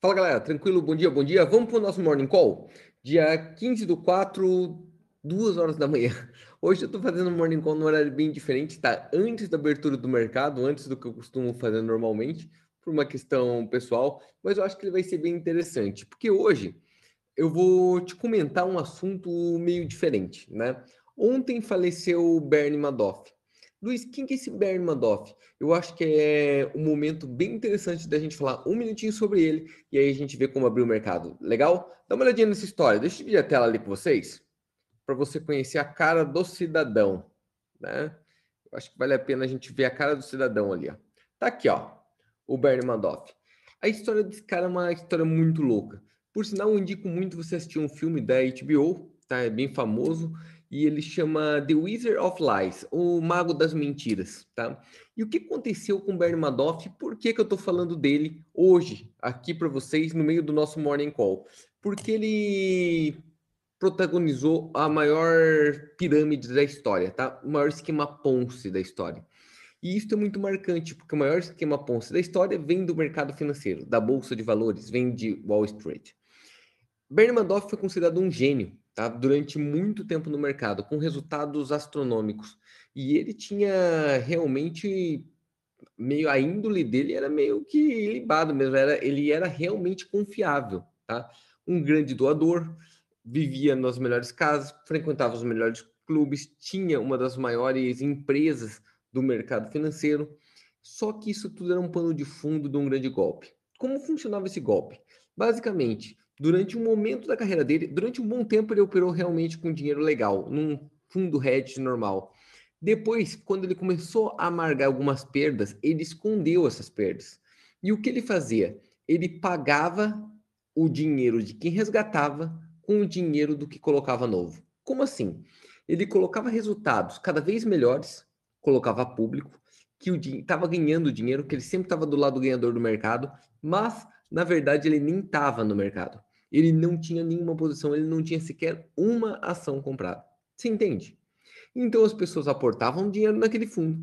Fala galera, tranquilo? Bom dia, bom dia. Vamos para o nosso Morning Call? Dia 15 do 4, 2 horas da manhã. Hoje eu estou fazendo um Morning Call num horário bem diferente, tá? Antes da abertura do mercado, antes do que eu costumo fazer normalmente, por uma questão pessoal, mas eu acho que ele vai ser bem interessante, porque hoje eu vou te comentar um assunto meio diferente, né? Ontem faleceu o Bernie Madoff. Luiz, quem que é esse Bernie Madoff? Eu acho que é um momento bem interessante da gente falar um minutinho sobre ele e aí a gente vê como abrir o mercado. Legal? Dá uma olhadinha nessa história. Deixa eu dividir a tela ali com vocês para você conhecer a cara do cidadão, né? Eu acho que vale a pena a gente ver a cara do cidadão ali, ó. Tá aqui, ó, o Bernie Madoff. A história desse cara é uma história muito louca. Por sinal, eu indico muito você assistir um filme da HBO, tá? É bem famoso e ele chama The Wizard of Lies, o Mago das Mentiras, tá? E o que aconteceu com Bernie Madoff? Por que, que eu estou falando dele hoje, aqui para vocês, no meio do nosso Morning Call? Porque ele protagonizou a maior pirâmide da história, tá? O maior esquema Ponce da história. E isso é muito marcante, porque o maior esquema Ponce da história vem do mercado financeiro, da bolsa de valores, vem de Wall Street. Bernie Madoff foi considerado um gênio, tá? durante muito tempo no mercado, com resultados astronômicos. E ele tinha realmente meio a índole dele era meio que libado mesmo, era, ele era realmente confiável, tá? Um grande doador, vivia nas melhores casas, frequentava os melhores clubes, tinha uma das maiores empresas do mercado financeiro. Só que isso tudo era um pano de fundo de um grande golpe. Como funcionava esse golpe? Basicamente, durante um momento da carreira dele, durante um bom tempo ele operou realmente com dinheiro legal, num fundo hedge normal. Depois, quando ele começou a amargar algumas perdas, ele escondeu essas perdas. E o que ele fazia? Ele pagava o dinheiro de quem resgatava com o dinheiro do que colocava novo. Como assim? Ele colocava resultados cada vez melhores, colocava público, que estava ganhando dinheiro, que ele sempre estava do lado do ganhador do mercado, mas na verdade ele nem estava no mercado ele não tinha nenhuma posição, ele não tinha sequer uma ação comprada. Você entende? Então as pessoas aportavam dinheiro naquele fundo.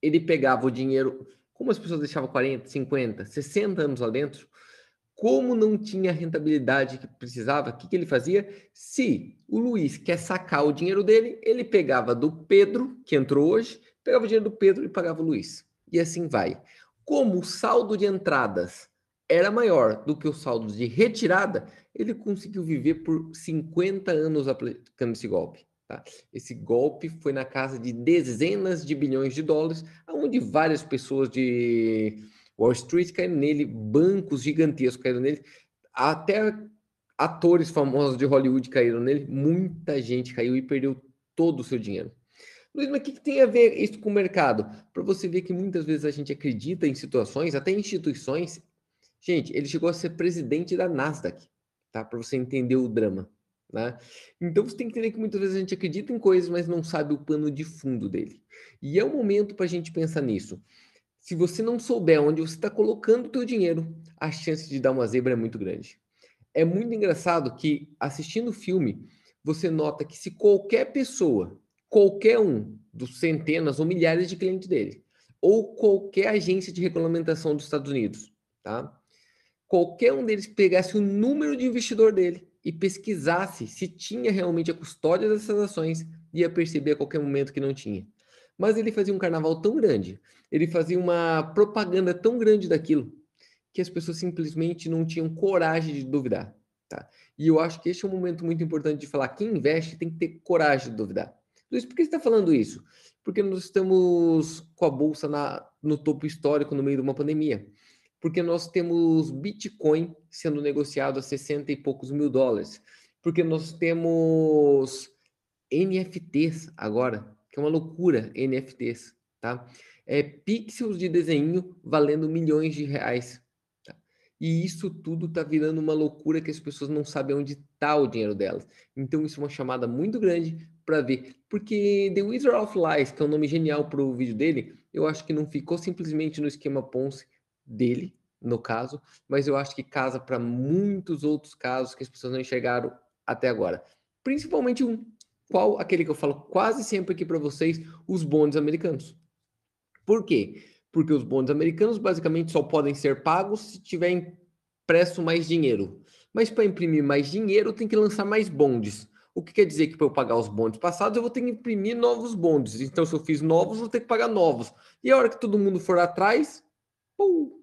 Ele pegava o dinheiro, como as pessoas deixavam 40, 50, 60 anos lá dentro, como não tinha a rentabilidade que precisava, o que, que ele fazia? Se o Luiz quer sacar o dinheiro dele, ele pegava do Pedro, que entrou hoje, pegava o dinheiro do Pedro e pagava o Luiz. E assim vai. Como o saldo de entradas era maior do que o saldo de retirada, ele conseguiu viver por 50 anos aplicando esse golpe. Tá? Esse golpe foi na casa de dezenas de bilhões de dólares, onde várias pessoas de Wall Street caíram nele, bancos gigantescos caíram nele, até atores famosos de Hollywood caíram nele, muita gente caiu e perdeu todo o seu dinheiro. Luiz, mas o que, tem a ver isso com o mercado? Para você ver que muitas vezes a gente acredita em situações, até instituições, Gente, ele chegou a ser presidente da Nasdaq, tá? Para você entender o drama, né? Então você tem que entender que muitas vezes a gente acredita em coisas, mas não sabe o pano de fundo dele. E é o momento para a gente pensar nisso. Se você não souber onde você está colocando o teu dinheiro, a chance de dar uma zebra é muito grande. É muito engraçado que assistindo o filme, você nota que se qualquer pessoa, qualquer um dos centenas ou milhares de clientes dele, ou qualquer agência de regulamentação dos Estados Unidos, tá? Qualquer um deles pegasse o número de investidor dele e pesquisasse se tinha realmente a custódia dessas ações, ia perceber a qualquer momento que não tinha. Mas ele fazia um carnaval tão grande, ele fazia uma propaganda tão grande daquilo, que as pessoas simplesmente não tinham coragem de duvidar. Tá? E eu acho que este é um momento muito importante de falar: quem investe tem que ter coragem de duvidar. Luiz, por que você está falando isso? Porque nós estamos com a bolsa na, no topo histórico no meio de uma pandemia porque nós temos Bitcoin sendo negociado a 60 e poucos mil dólares, porque nós temos NFTs agora, que é uma loucura, NFTs, tá? É pixels de desenho valendo milhões de reais. Tá? E isso tudo tá virando uma loucura que as pessoas não sabem onde está o dinheiro delas. Então isso é uma chamada muito grande para ver, porque The Wizard of Lies, que é um nome genial para o vídeo dele, eu acho que não ficou simplesmente no esquema Ponce, dele, no caso, mas eu acho que casa para muitos outros casos que as pessoas não enxergaram até agora. Principalmente um, qual aquele que eu falo quase sempre aqui para vocês, os bondes americanos. Por quê? Porque os bondes americanos basicamente só podem ser pagos se tiverem impresso mais dinheiro. Mas para imprimir mais dinheiro, tem que lançar mais bondes. O que quer dizer que para eu pagar os bondes passados, eu vou ter que imprimir novos bondes. Então, se eu fiz novos, vou ter que pagar novos. E a hora que todo mundo for atrás, pum,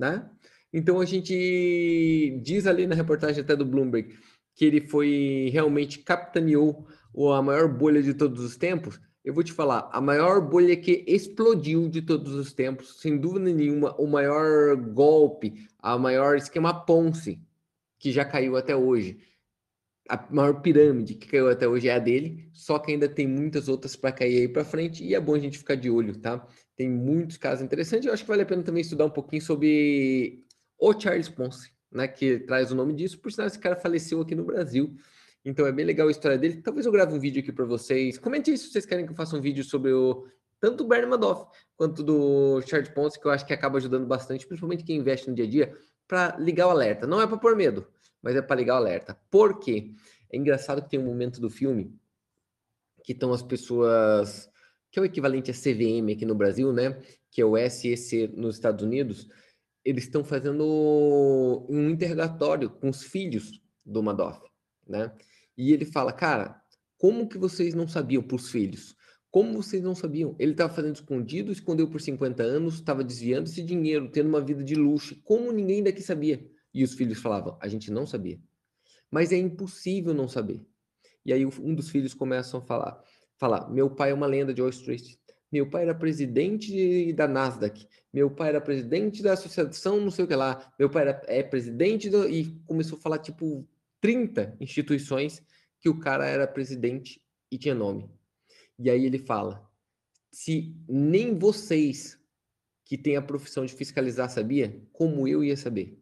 né? Então a gente diz ali na reportagem até do Bloomberg que ele foi realmente capitaneou a maior bolha de todos os tempos. Eu vou te falar, a maior bolha que explodiu de todos os tempos, sem dúvida nenhuma, o maior golpe, a maior esquema Ponce que já caiu até hoje. A maior pirâmide que caiu até hoje é a dele, só que ainda tem muitas outras para cair aí para frente e é bom a gente ficar de olho, tá? Tem muitos casos interessantes. Eu acho que vale a pena também estudar um pouquinho sobre o Charles Ponce, né, que traz o nome disso, por sinal esse cara faleceu aqui no Brasil. Então é bem legal a história dele. Talvez eu grave um vídeo aqui para vocês. Comente se vocês querem que eu faça um vídeo sobre o tanto do Bernie Madoff quanto do Charles Ponce, que eu acho que acaba ajudando bastante, principalmente quem investe no dia a dia, para ligar o alerta. Não é para pôr medo, mas é para ligar o alerta. Por quê? É engraçado que tem um momento do filme que estão as pessoas, que é o equivalente a CVM aqui no Brasil, né? Que é o SEC nos Estados Unidos eles estão fazendo um interrogatório com os filhos do Madoff, né? E ele fala, cara, como que vocês não sabiam para os filhos? Como vocês não sabiam? Ele estava fazendo escondido, escondeu por 50 anos, estava desviando esse dinheiro, tendo uma vida de luxo. Como ninguém daqui sabia? E os filhos falavam, a gente não sabia. Mas é impossível não saber. E aí um dos filhos começam a falar, falar, meu pai é uma lenda de Wall Street. Meu pai era presidente da Nasdaq. Meu pai era presidente da associação, não sei o que lá. Meu pai era, é presidente do, e começou a falar tipo 30 instituições que o cara era presidente e tinha nome. E aí ele fala: se nem vocês que têm a profissão de fiscalizar sabia, como eu ia saber?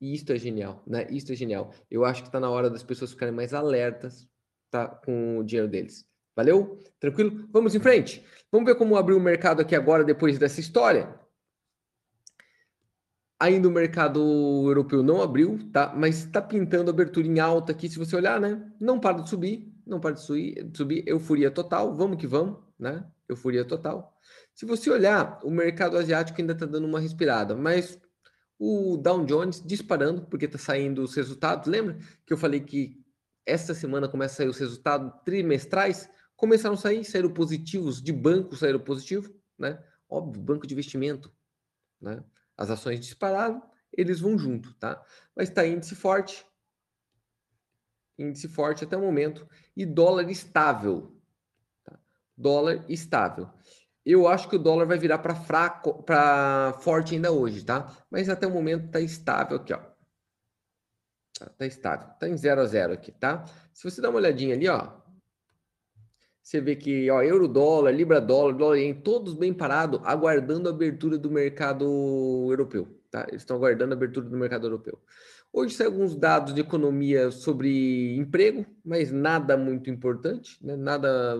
E isto é genial, né? Isto é genial. Eu acho que está na hora das pessoas ficarem mais alertas tá, com o dinheiro deles. Valeu? Tranquilo? Vamos em frente. Vamos ver como abriu o mercado aqui agora, depois dessa história. Ainda o mercado europeu não abriu, tá? Mas está pintando abertura em alta aqui, se você olhar, né? Não para de subir, não para de subir, subir. Euforia total, vamos que vamos, né? Euforia total. Se você olhar, o mercado asiático ainda está dando uma respirada, mas o Dow Jones disparando, porque está saindo os resultados. Lembra que eu falei que esta semana começa a sair os resultados trimestrais? começaram a sair, saíram positivos, de banco saíram positivo, né? Óbvio, banco de investimento, né? As ações dispararam, eles vão junto, tá? Mas está índice forte, índice forte até o momento, e dólar estável, tá? Dólar estável. Eu acho que o dólar vai virar para fraco, para forte ainda hoje, tá? Mas até o momento está estável aqui, ó. Tá, tá estável, tá em 0 a 0 aqui, tá? Se você dá uma olhadinha ali, ó, você vê que ó, euro dólar, libra dólar, dólar ien, todos bem parados, aguardando a abertura do mercado europeu. Tá? Eles estão aguardando a abertura do mercado europeu. Hoje saem alguns dados de economia sobre emprego, mas nada muito importante, né? nada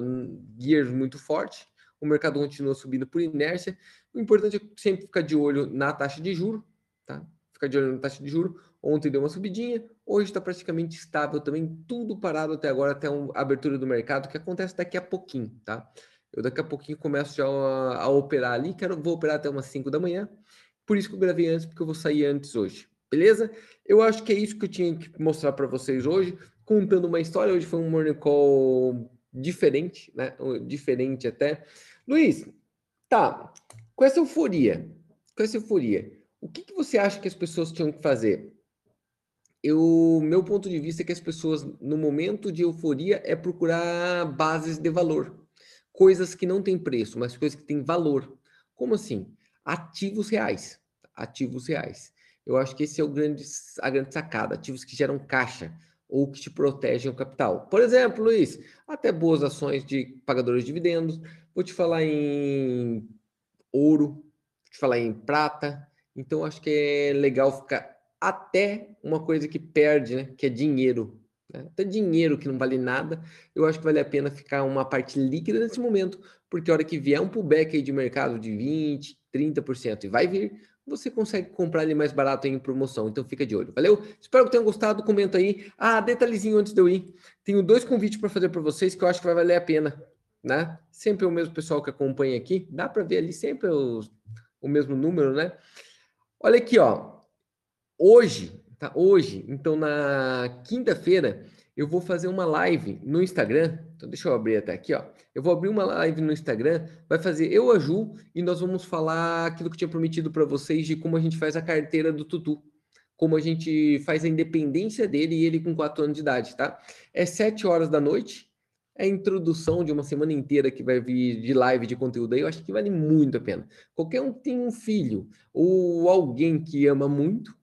gears muito forte. O mercado continua subindo por inércia. O importante é sempre ficar de olho na taxa de juro, tá? Ficar de olho na taxa de juro. Ontem deu uma subidinha, hoje está praticamente estável também, tudo parado até agora, até a abertura do mercado, que acontece daqui a pouquinho, tá? Eu daqui a pouquinho começo já a, a operar ali, quero, vou operar até umas 5 da manhã, por isso que eu gravei antes, porque eu vou sair antes hoje, beleza? Eu acho que é isso que eu tinha que mostrar para vocês hoje, contando uma história, hoje foi um morning call diferente, né? Diferente até. Luiz, tá, com essa euforia, com essa euforia, o que, que você acha que as pessoas tinham que fazer? Eu, meu ponto de vista é que as pessoas, no momento de euforia, é procurar bases de valor. Coisas que não têm preço, mas coisas que têm valor. Como assim? Ativos reais. Ativos reais. Eu acho que esse é o grande, a grande sacada. Ativos que geram caixa ou que te protegem o capital. Por exemplo, Luiz, até boas ações de pagadores de dividendos. Vou te falar em ouro, vou te falar em prata. Então, acho que é legal ficar até uma coisa que perde, né? Que é dinheiro. Né? Até dinheiro que não vale nada, eu acho que vale a pena ficar uma parte líquida nesse momento, porque a hora que vier um pullback aí de mercado de 20%, 30% e vai vir, você consegue comprar ele mais barato em promoção. Então fica de olho. Valeu? Espero que tenham gostado. Comenta aí. Ah, detalhezinho antes de eu ir. Tenho dois convites para fazer para vocês que eu acho que vai valer a pena. Né? Sempre o mesmo pessoal que acompanha aqui. Dá para ver ali sempre os, o mesmo número, né? Olha aqui, ó hoje, tá? Hoje, então na quinta-feira, eu vou fazer uma live no Instagram. Então, deixa eu abrir até aqui, ó. Eu vou abrir uma live no Instagram, vai fazer eu, a Ju, e nós vamos falar aquilo que eu tinha prometido para vocês de como a gente faz a carteira do Tutu. Como a gente faz a independência dele e ele com 4 anos de idade, tá? É 7 horas da noite, é a introdução de uma semana inteira que vai vir de live de conteúdo aí, eu acho que vale muito a pena. Qualquer um que tem um filho ou alguém que ama muito,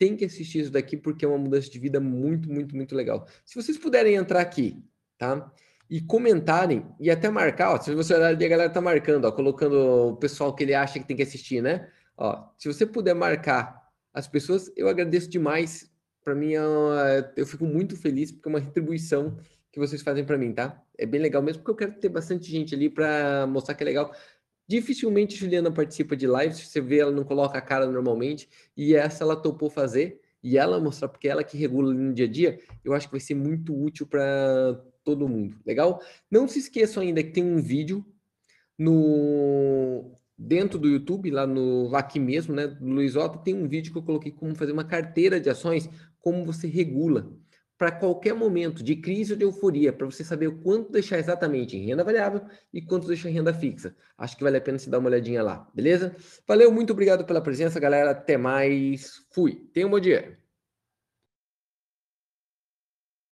tem que assistir isso daqui porque é uma mudança de vida muito, muito, muito legal. Se vocês puderem entrar aqui, tá? E comentarem e até marcar, ó, se você olhar ali, a galera tá marcando, ó, colocando o pessoal que ele acha que tem que assistir, né? Ó, se você puder marcar as pessoas, eu agradeço demais. Para mim, é eu fico muito feliz porque é uma retribuição que vocês fazem para mim, tá? É bem legal mesmo porque eu quero ter bastante gente ali para mostrar que é legal. Dificilmente Juliana participa de lives, você vê, ela não coloca a cara normalmente, e essa ela topou fazer, e ela mostrar, porque ela que regula no dia a dia, eu acho que vai ser muito útil para todo mundo, legal? Não se esqueçam ainda que tem um vídeo no dentro do YouTube, lá no lá aqui mesmo, né, do Luiz Otto, tem um vídeo que eu coloquei como fazer uma carteira de ações, como você regula para qualquer momento de crise ou de euforia, para você saber o quanto deixar exatamente em renda variável e quanto deixar em renda fixa. Acho que vale a pena se dar uma olhadinha lá, beleza? Valeu, muito obrigado pela presença, galera. Até mais. Fui. Tenha um bom dia.